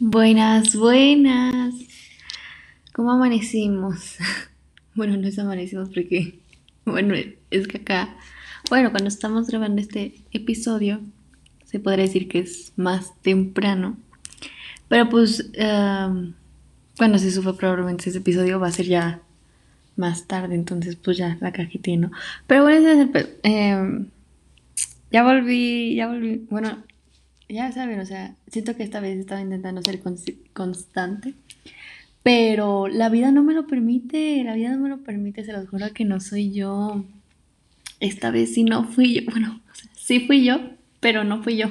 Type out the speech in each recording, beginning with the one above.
Buenas, buenas. ¿Cómo amanecimos? Bueno, no es amanecimos porque, bueno, es que acá, bueno, cuando estamos grabando este episodio, se podría decir que es más temprano. Pero pues, um, cuando se sube probablemente ese episodio va a ser ya más tarde, entonces pues ya la cajita, ¿no? Pero bueno, es el... Eh, ya volví, ya volví, bueno, ya saben, o sea, siento que esta vez estaba intentando ser constante, pero la vida no me lo permite, la vida no me lo permite, se los juro que no soy yo. Esta vez sí no fui yo, bueno, sí fui yo, pero no fui yo.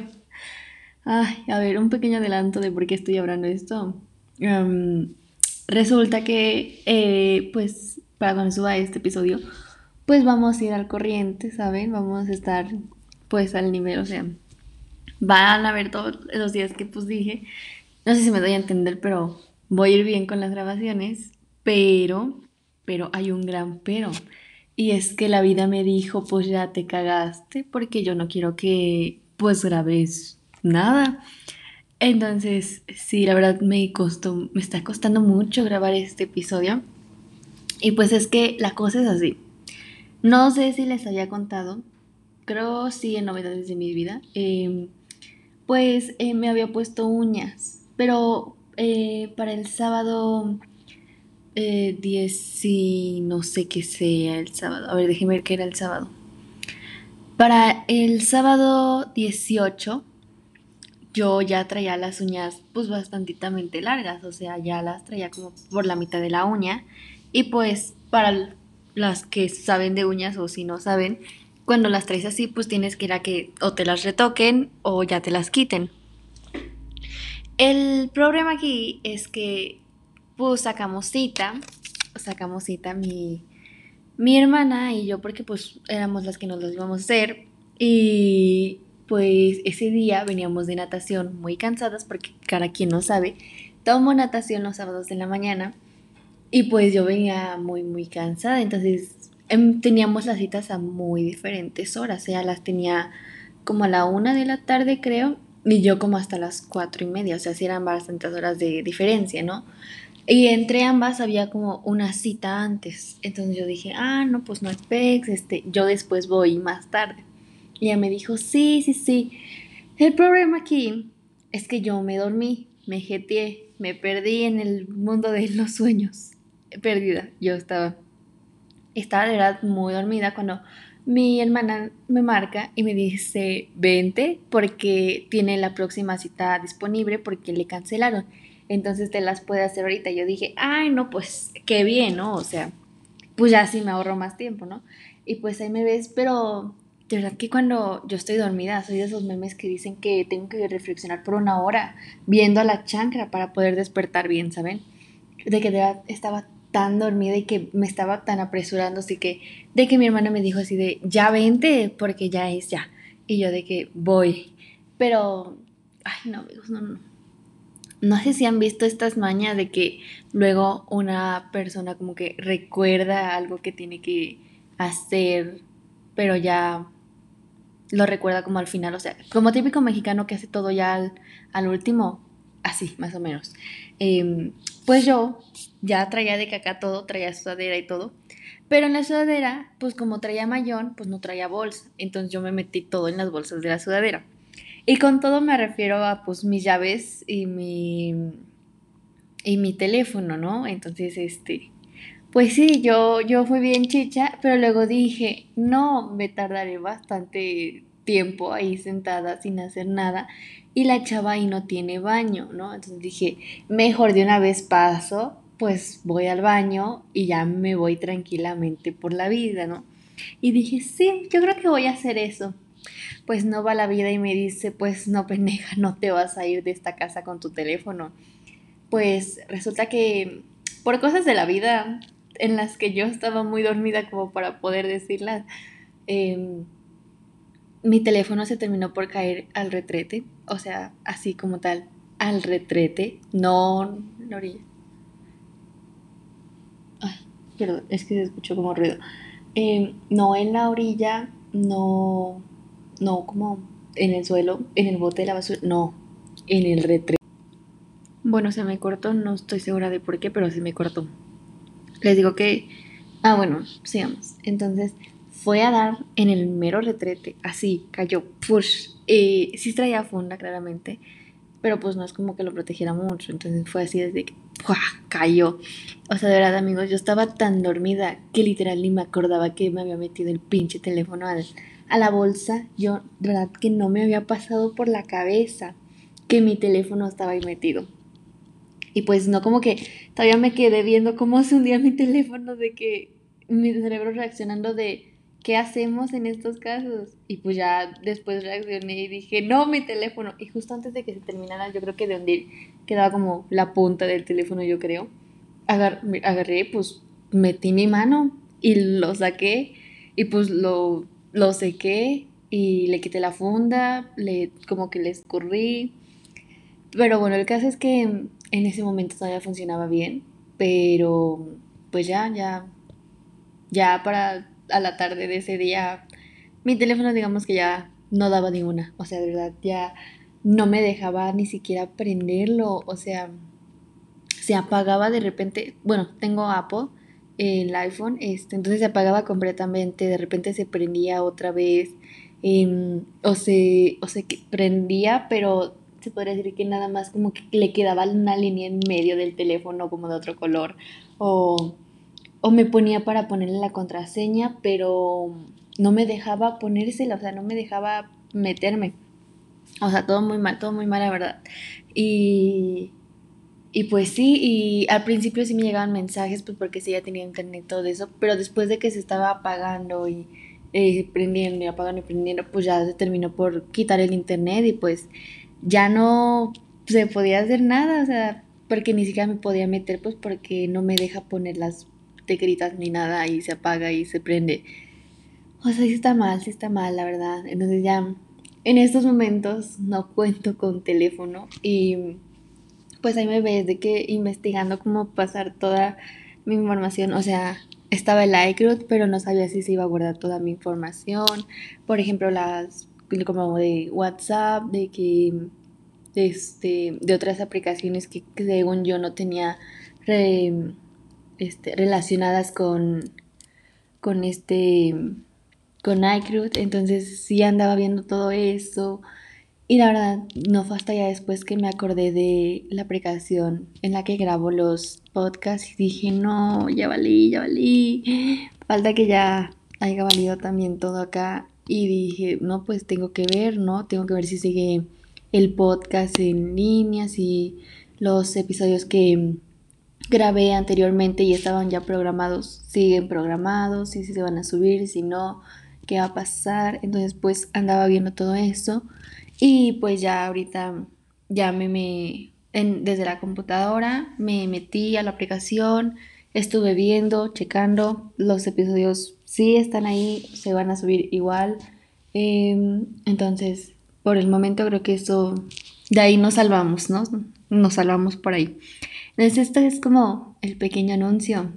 Ay, a ver, un pequeño adelanto de por qué estoy hablando esto. Em, resulta que, eh, pues, para cuando suba este episodio, pues vamos a ir al corriente, ¿saben? Vamos a estar, pues, al nivel, o sea, van a ver todos los días que pues dije. No sé si me doy a entender, pero voy a ir bien con las grabaciones. Pero, pero hay un gran pero. Y es que la vida me dijo, pues ya te cagaste, porque yo no quiero que pues grabes nada. Entonces, sí, la verdad me costó, me está costando mucho grabar este episodio. Y pues es que la cosa es así. No sé si les había contado, creo sí en novedades de mi vida. Eh, pues eh, me había puesto uñas, pero eh, para el sábado 10 eh, y no sé qué sea el sábado. A ver, déjeme ver qué era el sábado. Para el sábado 18 yo ya traía las uñas pues bastantitamente largas, o sea, ya las traía como por la mitad de la uña. Y pues para las que saben de uñas o si no saben, cuando las traes así, pues tienes que ir a que o te las retoquen o ya te las quiten. El problema aquí es que pues sacamos cita, sacamos cita mi, mi hermana y yo porque pues éramos las que nos las íbamos a hacer y pues ese día veníamos de natación muy cansadas porque cada quien no sabe, tomo natación los sábados de la mañana y pues yo venía muy muy cansada, entonces teníamos las citas a muy diferentes horas, sea, las tenía como a la una de la tarde creo, y yo como hasta las cuatro y media, o sea, sí eran bastantes horas de diferencia, ¿no? Y entre ambas había como una cita antes, entonces yo dije, ah, no, pues no es PEX, este, yo después voy más tarde. Y ella me dijo, sí, sí, sí. El problema aquí es que yo me dormí, me jeteé, me perdí en el mundo de los sueños. Perdida, yo estaba estaba de verdad muy dormida cuando mi hermana me marca y me dice, vente porque tiene la próxima cita disponible porque le cancelaron. Entonces te las puede hacer ahorita. Yo dije, ay, no, pues qué bien, ¿no? O sea, pues ya sí me ahorro más tiempo, ¿no? Y pues ahí me ves, pero de verdad que cuando yo estoy dormida, soy de esos memes que dicen que tengo que reflexionar por una hora viendo a la chancra para poder despertar bien, ¿saben? De que de verdad estaba tan dormida y que me estaba tan apresurando, así que de que mi hermana me dijo así de, ya vente, porque ya es ya. Y yo de que voy. Pero, ay no amigos, no, no. No sé si han visto estas mañas de que luego una persona como que recuerda algo que tiene que hacer, pero ya lo recuerda como al final, o sea, como típico mexicano que hace todo ya al, al último, así, más o menos. Em, pues yo ya traía de caca todo, traía sudadera y todo. Pero en la sudadera, pues como traía mayón, pues no traía bolsa. Entonces yo me metí todo en las bolsas de la sudadera. Y con todo me refiero a pues mis llaves y mi y mi teléfono, ¿no? Entonces, este, pues sí, yo yo fui bien chicha, pero luego dije, "No, me tardaré bastante tiempo ahí sentada sin hacer nada." Y la chava ahí no tiene baño, ¿no? Entonces dije, mejor de una vez paso pues voy al baño y ya me voy tranquilamente por la vida, ¿no? Y dije, sí, yo creo que voy a hacer eso. Pues no va la vida y me dice, pues no, pendeja, no te vas a ir de esta casa con tu teléfono. Pues resulta que por cosas de la vida en las que yo estaba muy dormida como para poder decirlas, em, mi teléfono se terminó por caer al retrete, o sea, así como tal, al retrete, no en la orilla, Perdón, es que se escuchó como ruido. Em, no en la orilla, no, no como en el suelo, en el bote de la basura, no, en el retrete. Bueno, se me cortó, no estoy segura de por qué, pero se me cortó. Les digo que... Ah, bueno, sigamos. Entonces, fue a dar en el mero retrete, así, cayó, push. Sí traía funda, claramente, pero pues no es como que lo protegiera mucho. Entonces fue así desde que cayó. O sea, de verdad, amigos, yo estaba tan dormida que literal ni me acordaba que me había metido el pinche teléfono a la bolsa. Yo, de verdad, que no me había pasado por la cabeza que mi teléfono estaba ahí metido. Y pues no como que todavía me quedé viendo cómo se hundía mi teléfono de que mi cerebro reaccionando de ¿qué hacemos en estos casos? Y pues ya después reaccioné y dije, no, mi teléfono. Y justo antes de que se terminara, yo creo que de hundir quedaba como la punta del teléfono, yo creo. agarré, pues metí mi mano y lo saqué y pues lo, lo sequé y le quité la funda, le, como que le escurrí. Pero bueno, el caso es que en ese momento todavía funcionaba bien, pero pues ya, ya, ya para a la tarde de ese día, mi teléfono digamos que ya no daba ninguna. O sea, de verdad, ya no me dejaba ni siquiera prenderlo. O sea, se apagaba de repente. Bueno, tengo Apple, el iPhone, este, entonces se apagaba completamente. De repente se prendía otra vez. Em, o se, o se prendía, pero se podría decir que nada más como que le quedaba una línea en medio del teléfono como de otro color. O o me ponía para ponerle la contraseña, pero no me dejaba ponérsela, o sea, no me dejaba meterme. O sea, todo muy mal, todo muy mal, la verdad. Y, y pues sí, y al principio sí me llegaban mensajes, pues porque sí ya tenía internet y todo eso, pero después de que se estaba apagando y eh, prendiendo y apagando y prendiendo, pues ya se terminó por quitar el internet y pues ya no se podía hacer nada, o sea, porque ni siquiera me podía meter, pues porque no me deja poner las te gritas ni nada y se apaga y se prende. O sea, sí está mal, sí está mal, la verdad. Entonces ya en estos momentos no cuento con teléfono y pues ahí me ves de que investigando cómo pasar toda mi información, o sea, estaba el iCloud, pero no sabía si se iba a guardar toda mi información. Por ejemplo, las como de WhatsApp, de que este de otras aplicaciones que, según yo no tenía este, relacionadas con, con este, con iCloud, entonces sí andaba viendo todo eso. Y la verdad, no fue hasta ya después que me acordé de la aplicación en la que grabo los podcasts y dije, no, ya valí, ya valí. Falta que ya haya valido también todo acá. Y dije, no, pues tengo que ver, ¿no? Tengo que ver si sigue el podcast en línea, si los episodios que grabé anteriormente y estaban ya programados, siguen programados, si se van a subir, si no, qué va a pasar. Entonces pues andaba viendo todo eso y pues ya ahorita ya me, me desde la computadora me metí a la aplicación, estuve viendo, checando, los episodios sí están ahí, se van a subir igual. Em, entonces, por el momento creo que eso, de ahí nos salvamos, ¿no? Nos salvamos por ahí. Entonces, esto es como el pequeño anuncio.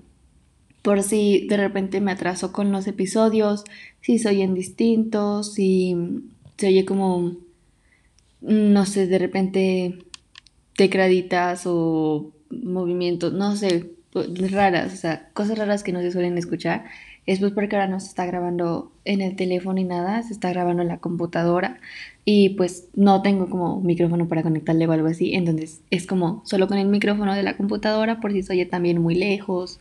Por si de repente me atraso con los episodios, si soy en distintos, si se oye como, no sé, de repente tecladitas o movimientos, no sé, pues, raras, o sea, cosas raras que no se suelen escuchar. Es pues porque ahora no se está grabando en el teléfono ni nada, se está grabando en la computadora y pues no tengo como micrófono para conectarle o algo así, entonces es como solo con el micrófono de la computadora por si se oye también muy lejos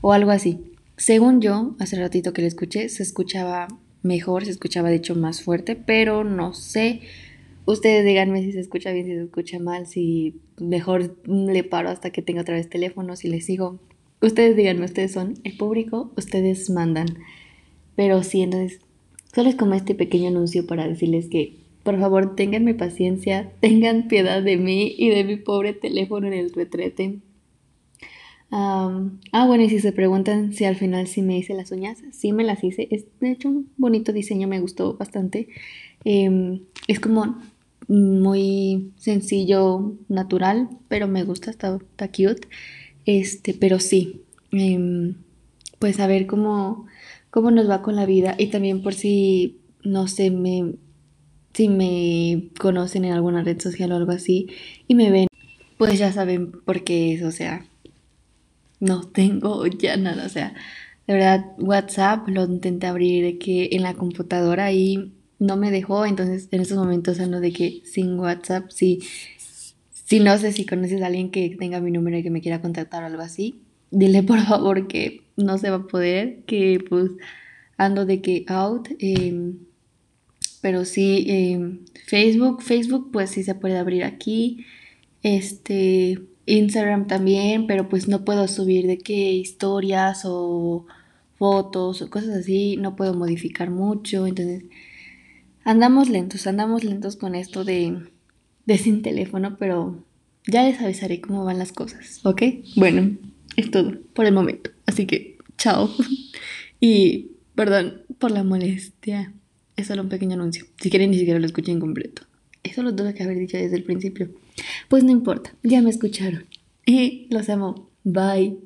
o algo así. Según yo, hace ratito que le escuché, se escuchaba mejor, se escuchaba de hecho más fuerte, pero no sé. Ustedes díganme si se escucha bien, si se escucha mal, si mejor le paro hasta que tenga otra vez teléfono, si le sigo. Ustedes díganme, ustedes son el público, ustedes mandan. Pero sí, entonces, solo es como este pequeño anuncio para decirles que por favor, tenganme paciencia, tengan piedad de mí y de mi pobre teléfono en el retrete. ah, bueno, y si se preguntan si al final sí me hice las uñas, sí me las hice. Es de hecho un bonito diseño, me gustó bastante. Em, es como muy sencillo, natural, pero me gusta, está, está cute. Este, pero sí, em, pues a ver cómo, cómo nos va con la vida. Y también por si, no sé, me si me conocen en alguna red social o algo así y me ven pues ya saben por qué es, o sea, no tengo ya nada, o sea, de verdad, WhatsApp lo intenté abrir que en la computadora y no me dejó, entonces en estos momentos ando de que sin WhatsApp, sí, si no sé si conoces a alguien que tenga mi número y que me quiera contactar o algo así, dile por favor que no se va a poder, que pues ando de que out, eh, pero sí, eh, Facebook, Facebook pues sí se puede abrir aquí, este, Instagram también, pero pues no puedo subir de qué historias o fotos o cosas así, no puedo modificar mucho, entonces andamos lentos, andamos lentos con esto de, de sin teléfono, pero ya les avisaré cómo van las cosas, ¿ok? Bueno, es todo por el momento, así que chao y perdón por la molestia, es solo un pequeño anuncio, si quieren ni siquiera lo escuchen completo, eso lo tuve que haber dicho desde el principio, pues no importa, ya me escucharon y los amo, bye.